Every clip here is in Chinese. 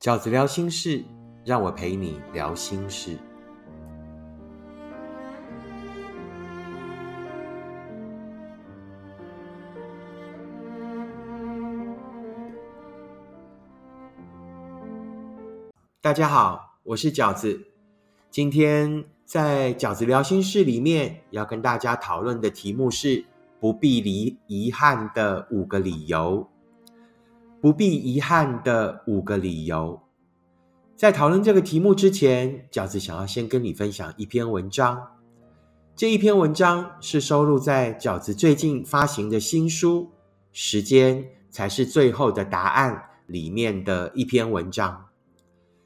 饺子聊心事，让我陪你聊心事。大家好，我是饺子。今天在饺子聊心事里面，要跟大家讨论的题目是不必离遗憾的五个理由。不必遗憾的五个理由。在讨论这个题目之前，饺子想要先跟你分享一篇文章。这一篇文章是收录在饺子最近发行的新书《时间才是最后的答案》里面的一篇文章。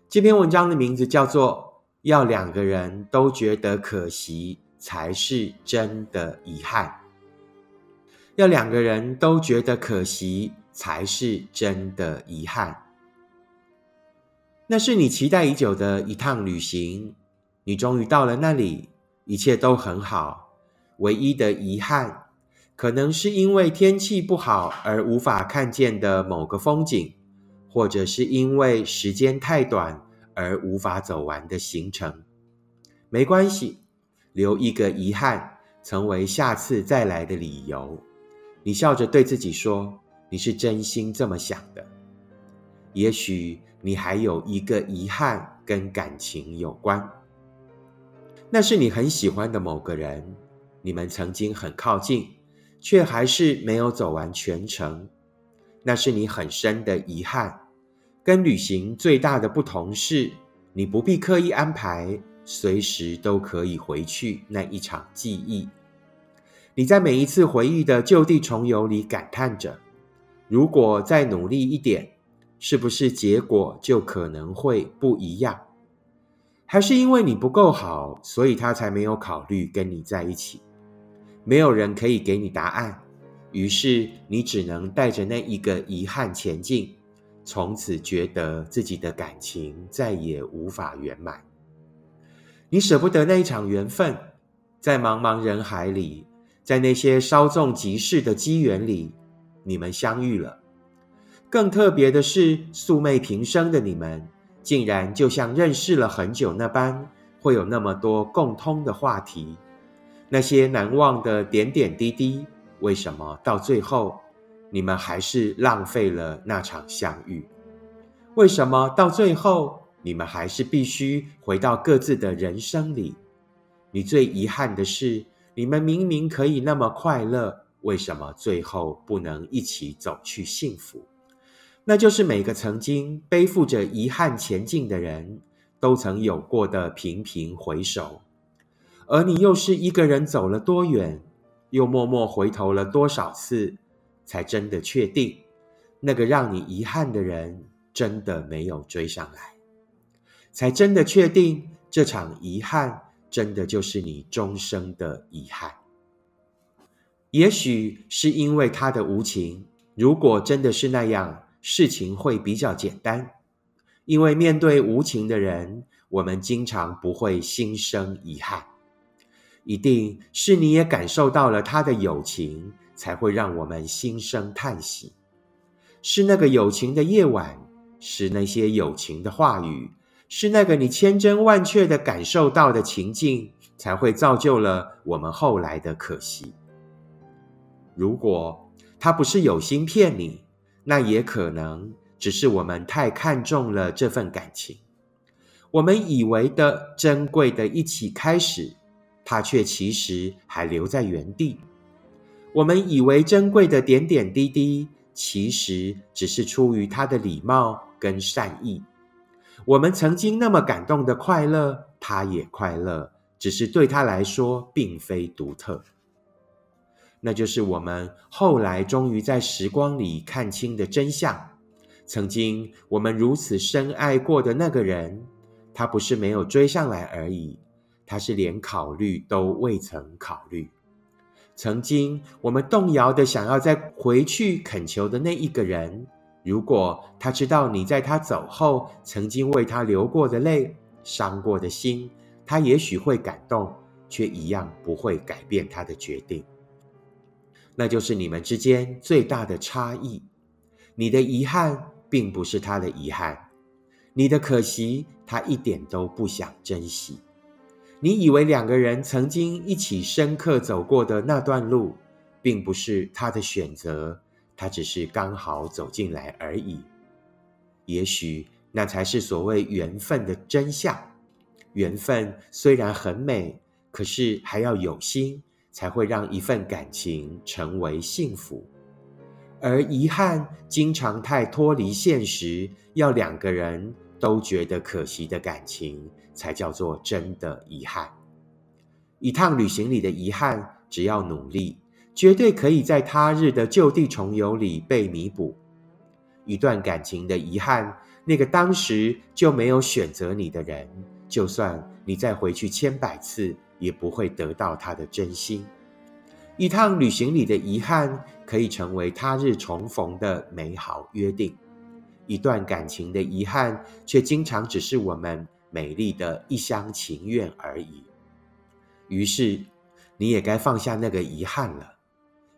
这篇文章的名字叫做《要两个人都觉得可惜才是真的遗憾》。要两个人都觉得可惜。才是真的遗憾。那是你期待已久的一趟旅行，你终于到了那里，一切都很好。唯一的遗憾，可能是因为天气不好而无法看见的某个风景，或者是因为时间太短而无法走完的行程。没关系，留一个遗憾，成为下次再来的理由。你笑着对自己说。你是真心这么想的，也许你还有一个遗憾跟感情有关，那是你很喜欢的某个人，你们曾经很靠近，却还是没有走完全程，那是你很深的遗憾。跟旅行最大的不同是，你不必刻意安排，随时都可以回去那一场记忆。你在每一次回忆的就地重游里感叹着。如果再努力一点，是不是结果就可能会不一样？还是因为你不够好，所以他才没有考虑跟你在一起？没有人可以给你答案，于是你只能带着那一个遗憾前进，从此觉得自己的感情再也无法圆满。你舍不得那一场缘分，在茫茫人海里，在那些稍纵即逝的机缘里。你们相遇了，更特别的是，素昧平生的你们，竟然就像认识了很久那般，会有那么多共通的话题。那些难忘的点点滴滴，为什么到最后，你们还是浪费了那场相遇？为什么到最后，你们还是必须回到各自的人生里？你最遗憾的是，你们明明可以那么快乐。为什么最后不能一起走去幸福？那就是每个曾经背负着遗憾前进的人都曾有过的频频回首，而你又是一个人走了多远，又默默回头了多少次，才真的确定那个让你遗憾的人真的没有追上来，才真的确定这场遗憾真的就是你终生的遗憾。也许是因为他的无情，如果真的是那样，事情会比较简单。因为面对无情的人，我们经常不会心生遗憾。一定是你也感受到了他的友情，才会让我们心生叹息。是那个友情的夜晚，是那些友情的话语，是那个你千真万确的感受到的情境，才会造就了我们后来的可惜。如果他不是有心骗你，那也可能只是我们太看重了这份感情。我们以为的珍贵的一起开始，他却其实还留在原地。我们以为珍贵的点点滴滴，其实只是出于他的礼貌跟善意。我们曾经那么感动的快乐，他也快乐，只是对他来说并非独特。那就是我们后来终于在时光里看清的真相。曾经我们如此深爱过的那个人，他不是没有追上来而已，他是连考虑都未曾考虑。曾经我们动摇的想要再回去恳求的那一个人，如果他知道你在他走后曾经为他流过的泪、伤过的心，他也许会感动，却一样不会改变他的决定。那就是你们之间最大的差异。你的遗憾并不是他的遗憾，你的可惜他一点都不想珍惜。你以为两个人曾经一起深刻走过的那段路，并不是他的选择，他只是刚好走进来而已。也许那才是所谓缘分的真相。缘分虽然很美，可是还要有心，才会让一份感情成为幸福。而遗憾经常太脱离现实，要两个人都觉得可惜的感情，才叫做真的遗憾。一趟旅行里的遗憾，只要努力，绝对可以在他日的就地重游里被弥补。一段感情的遗憾，那个当时就没有选择你的人，就算你再回去千百次，也不会得到他的真心。一趟旅行里的遗憾，可以成为他日重逢的美好约定；一段感情的遗憾，却经常只是我们美丽的一厢情愿而已。于是，你也该放下那个遗憾了。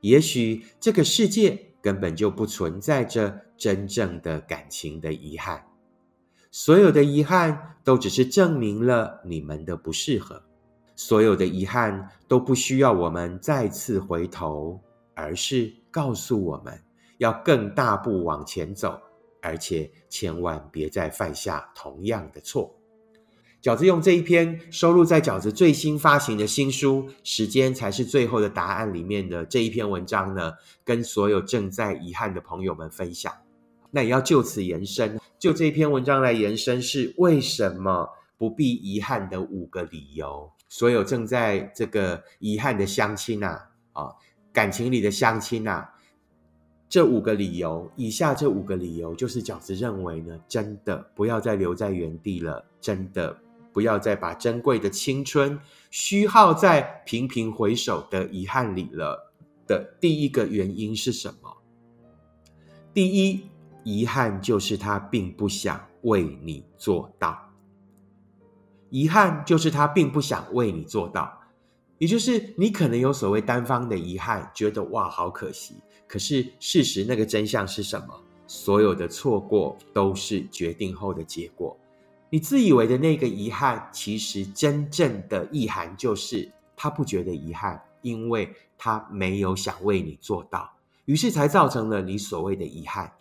也许这个世界根本就不存在着真正的感情的遗憾，所有的遗憾都只是证明了你们的不适合。所有的遗憾都不需要我们再次回头，而是告诉我们要更大步往前走，而且千万别再犯下同样的错。饺子用这一篇收录在饺子最新发行的新书《时间才是最后的答案》里面的这一篇文章呢，跟所有正在遗憾的朋友们分享。那也要就此延伸，就这篇文章来延伸，是为什么不必遗憾的五个理由。所有正在这个遗憾的相亲呐，啊，感情里的相亲呐，这五个理由，以下这五个理由，就是饺子认为呢，真的不要再留在原地了，真的不要再把珍贵的青春虚耗在频频回首的遗憾里了。的第一个原因是什么？第一，遗憾就是他并不想为你做到。遗憾就是他并不想为你做到，也就是你可能有所谓单方的遗憾，觉得哇好可惜。可是事实那个真相是什么？所有的错过都是决定后的结果。你自以为的那个遗憾，其实真正的意涵就是他不觉得遗憾，因为他没有想为你做到，于是才造成了你所谓的遗憾。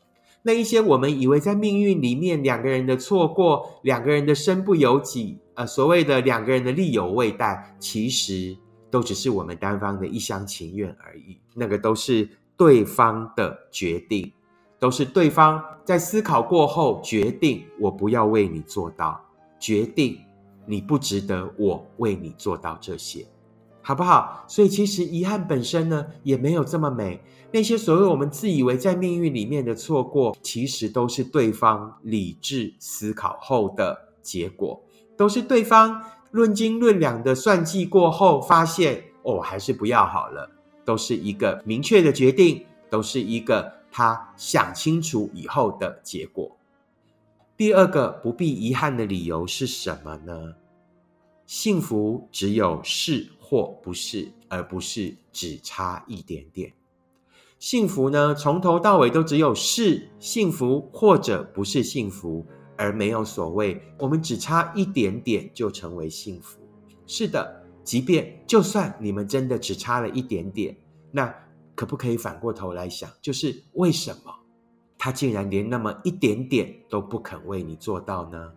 那一些我们以为在命运里面两个人的错过，两个人的身不由己。呃，所谓的两个人的力有未逮，其实都只是我们单方的一厢情愿而已。那个都是对方的决定，都是对方在思考过后决定，我不要为你做到，决定你不值得我为你做到这些，好不好？所以其实遗憾本身呢，也没有这么美。那些所谓我们自以为在命运里面的错过，其实都是对方理智思考后的结果。都是对方论斤论两的算计过后，发现哦，还是不要好了。都是一个明确的决定，都是一个他想清楚以后的结果。第二个不必遗憾的理由是什么呢？幸福只有是或不是，而不是只差一点点。幸福呢，从头到尾都只有是幸福或者不是幸福。而没有所谓，我们只差一点点就成为幸福。是的，即便就算你们真的只差了一点点，那可不可以反过头来想，就是为什么他竟然连那么一点点都不肯为你做到呢？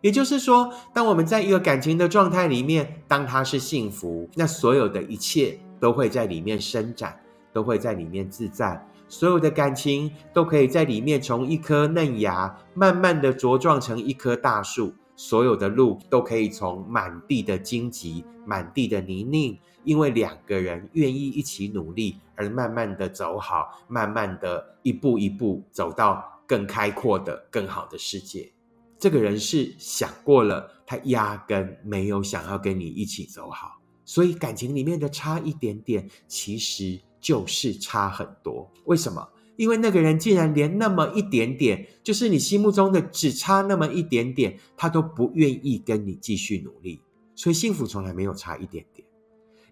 也就是说，当我们在一个感情的状态里面，当它是幸福，那所有的一切都会在里面伸展，都会在里面自在。所有的感情都可以在里面，从一颗嫩芽慢慢的茁壮成一棵大树。所有的路都可以从满地的荆棘、满地的泥泞，因为两个人愿意一起努力，而慢慢的走好，慢慢的一步一步走到更开阔的、更好的世界。这个人是想过了，他压根没有想要跟你一起走好，所以感情里面的差一点点，其实。就是差很多，为什么？因为那个人竟然连那么一点点，就是你心目中的只差那么一点点，他都不愿意跟你继续努力。所以幸福从来没有差一点点，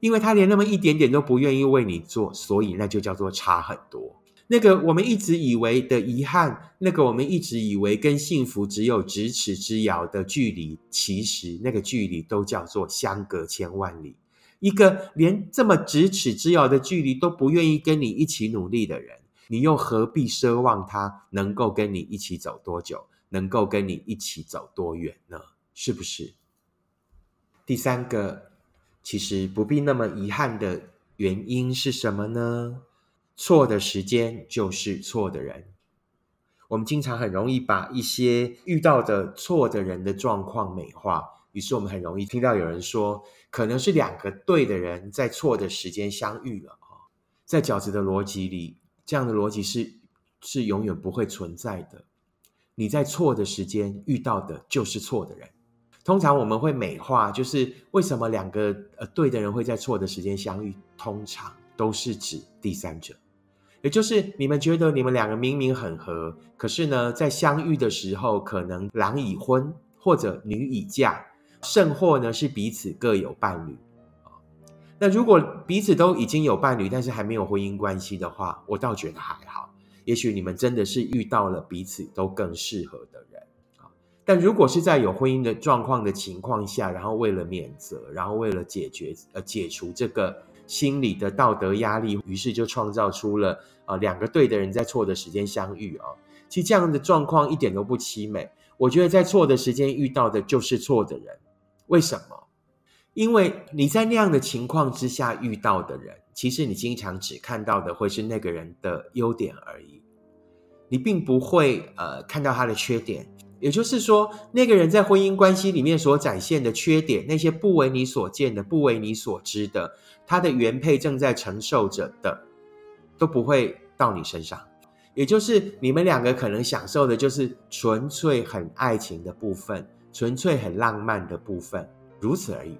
因为他连那么一点点都不愿意为你做，所以那就叫做差很多。那个我们一直以为的遗憾，那个我们一直以为跟幸福只有咫尺之遥的距离，其实那个距离都叫做相隔千万里。一个连这么咫尺之遥的距离都不愿意跟你一起努力的人，你又何必奢望他能够跟你一起走多久，能够跟你一起走多远呢？是不是？第三个，其实不必那么遗憾的原因是什么呢？错的时间就是错的人。我们经常很容易把一些遇到的错的人的状况美化，于是我们很容易听到有人说，可能是两个对的人在错的时间相遇了啊。在饺子的逻辑里，这样的逻辑是是永远不会存在的。你在错的时间遇到的就是错的人。通常我们会美化，就是为什么两个呃对的人会在错的时间相遇？通常都是指第三者。也就是你们觉得你们两个明明很合，可是呢，在相遇的时候，可能郎已婚或者女已嫁，甚或呢是彼此各有伴侣那如果彼此都已经有伴侣，但是还没有婚姻关系的话，我倒觉得还好。也许你们真的是遇到了彼此都更适合的人啊。但如果是在有婚姻的状况的情况下，然后为了免责，然后为了解决呃解除这个心理的道德压力，于是就创造出了。啊，两个对的人在错的时间相遇啊，其实这样的状况一点都不凄美。我觉得在错的时间遇到的就是错的人，为什么？因为你在那样的情况之下遇到的人，其实你经常只看到的会是那个人的优点而已，你并不会呃看到他的缺点。也就是说，那个人在婚姻关系里面所展现的缺点，那些不为你所见的、不为你所知的，他的原配正在承受着的。都不会到你身上，也就是你们两个可能享受的就是纯粹很爱情的部分，纯粹很浪漫的部分，如此而已。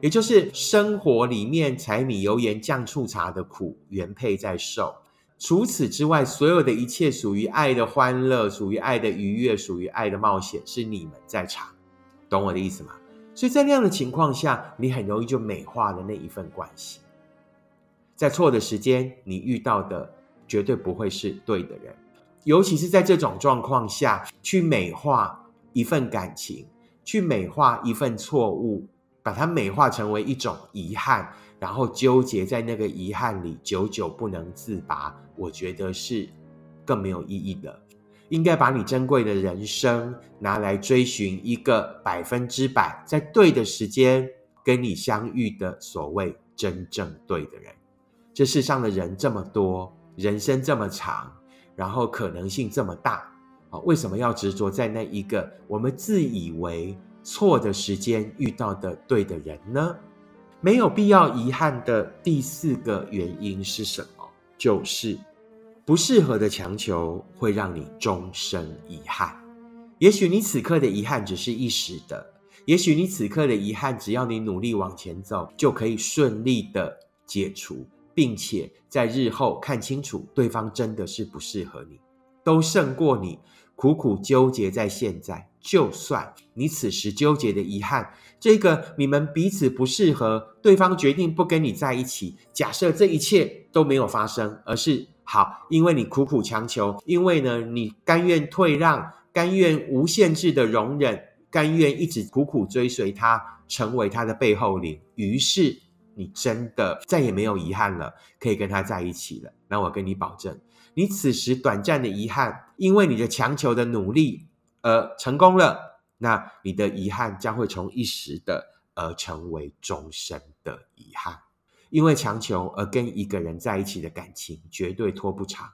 也就是生活里面柴米油盐酱醋茶的苦，原配在受。除此之外，所有的一切属于爱的欢乐，属于爱的愉悦，属于爱的冒险，是你们在场，懂我的意思吗？所以在那样的情况下，你很容易就美化了那一份关系。在错的时间，你遇到的绝对不会是对的人，尤其是在这种状况下去美化一份感情，去美化一份错误，把它美化成为一种遗憾，然后纠结在那个遗憾里，久久不能自拔。我觉得是更没有意义的。应该把你珍贵的人生拿来追寻一个百分之百在对的时间跟你相遇的所谓真正对的人。这世上的人这么多，人生这么长，然后可能性这么大，啊，为什么要执着在那一个我们自以为错的时间遇到的对的人呢？没有必要遗憾的第四个原因是什么？就是不适合的强求会让你终生遗憾。也许你此刻的遗憾只是一时的，也许你此刻的遗憾，只要你努力往前走，就可以顺利的解除。并且在日后看清楚对方真的是不适合你，都胜过你苦苦纠结在现在。就算你此时纠结的遗憾，这个你们彼此不适合，对方决定不跟你在一起。假设这一切都没有发生，而是好，因为你苦苦强求，因为呢你甘愿退让，甘愿无限制的容忍，甘愿一直苦苦追随他，成为他的背后灵。于是。你真的再也没有遗憾了，可以跟他在一起了。那我跟你保证，你此时短暂的遗憾，因为你的强求的努力而成功了，那你的遗憾将会从一时的而成为终身的遗憾。因为强求而跟一个人在一起的感情绝对拖不长，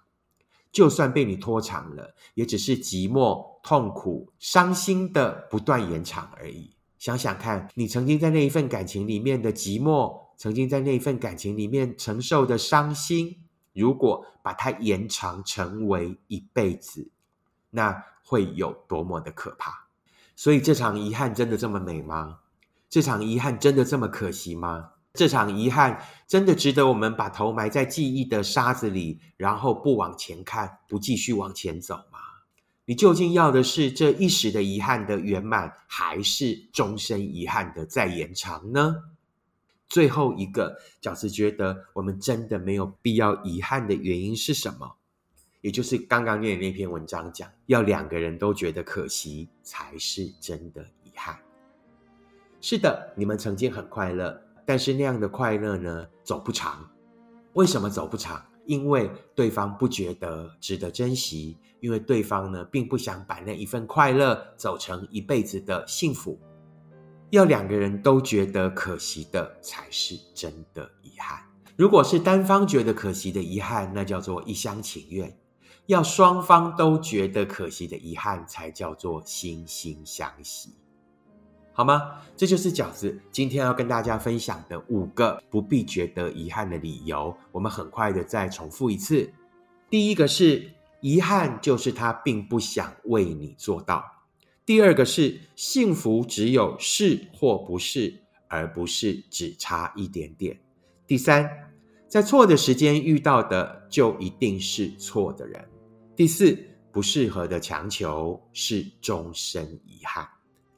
就算被你拖长了，也只是寂寞、痛苦、伤心的不断延长而已。想想看，你曾经在那一份感情里面的寂寞。曾经在那一份感情里面承受的伤心，如果把它延长成为一辈子，那会有多么的可怕？所以这场遗憾真的这么美吗？这场遗憾真的这么可惜吗？这场遗憾真的值得我们把头埋在记忆的沙子里，然后不往前看，不继续往前走吗？你究竟要的是这一时的遗憾的圆满，还是终身遗憾的再延长呢？最后一个饺子觉得我们真的没有必要遗憾的原因是什么？也就是刚刚念的那篇文章讲，要两个人都觉得可惜，才是真的遗憾。是的，你们曾经很快乐，但是那样的快乐呢，走不长。为什么走不长？因为对方不觉得值得珍惜，因为对方呢，并不想把那一份快乐走成一辈子的幸福。要两个人都觉得可惜的，才是真的遗憾。如果是单方觉得可惜的遗憾，那叫做一厢情愿。要双方都觉得可惜的遗憾，才叫做惺惺相惜，好吗？这就是饺子今天要跟大家分享的五个不必觉得遗憾的理由。我们很快的再重复一次。第一个是遗憾，就是他并不想为你做到；第二个是幸福只有是或不是，而不是只差一点点；第三，在错的时间遇到的，就一定是错的人。第四，不适合的强求是终身遗憾。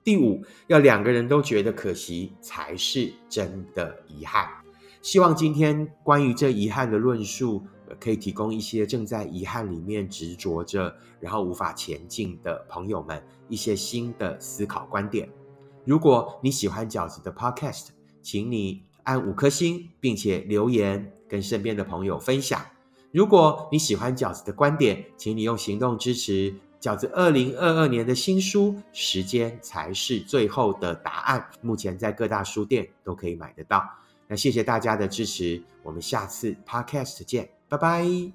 第五，要两个人都觉得可惜，才是真的遗憾。希望今天关于这遗憾的论述，可以提供一些正在遗憾里面执着着，然后无法前进的朋友们一些新的思考观点。如果你喜欢饺子的 Podcast，请你按五颗星，并且留言跟身边的朋友分享。如果你喜欢饺子的观点，请你用行动支持饺子二零二二年的新书《时间才是最后的答案》，目前在各大书店都可以买得到。那谢谢大家的支持，我们下次 Podcast 见，拜拜。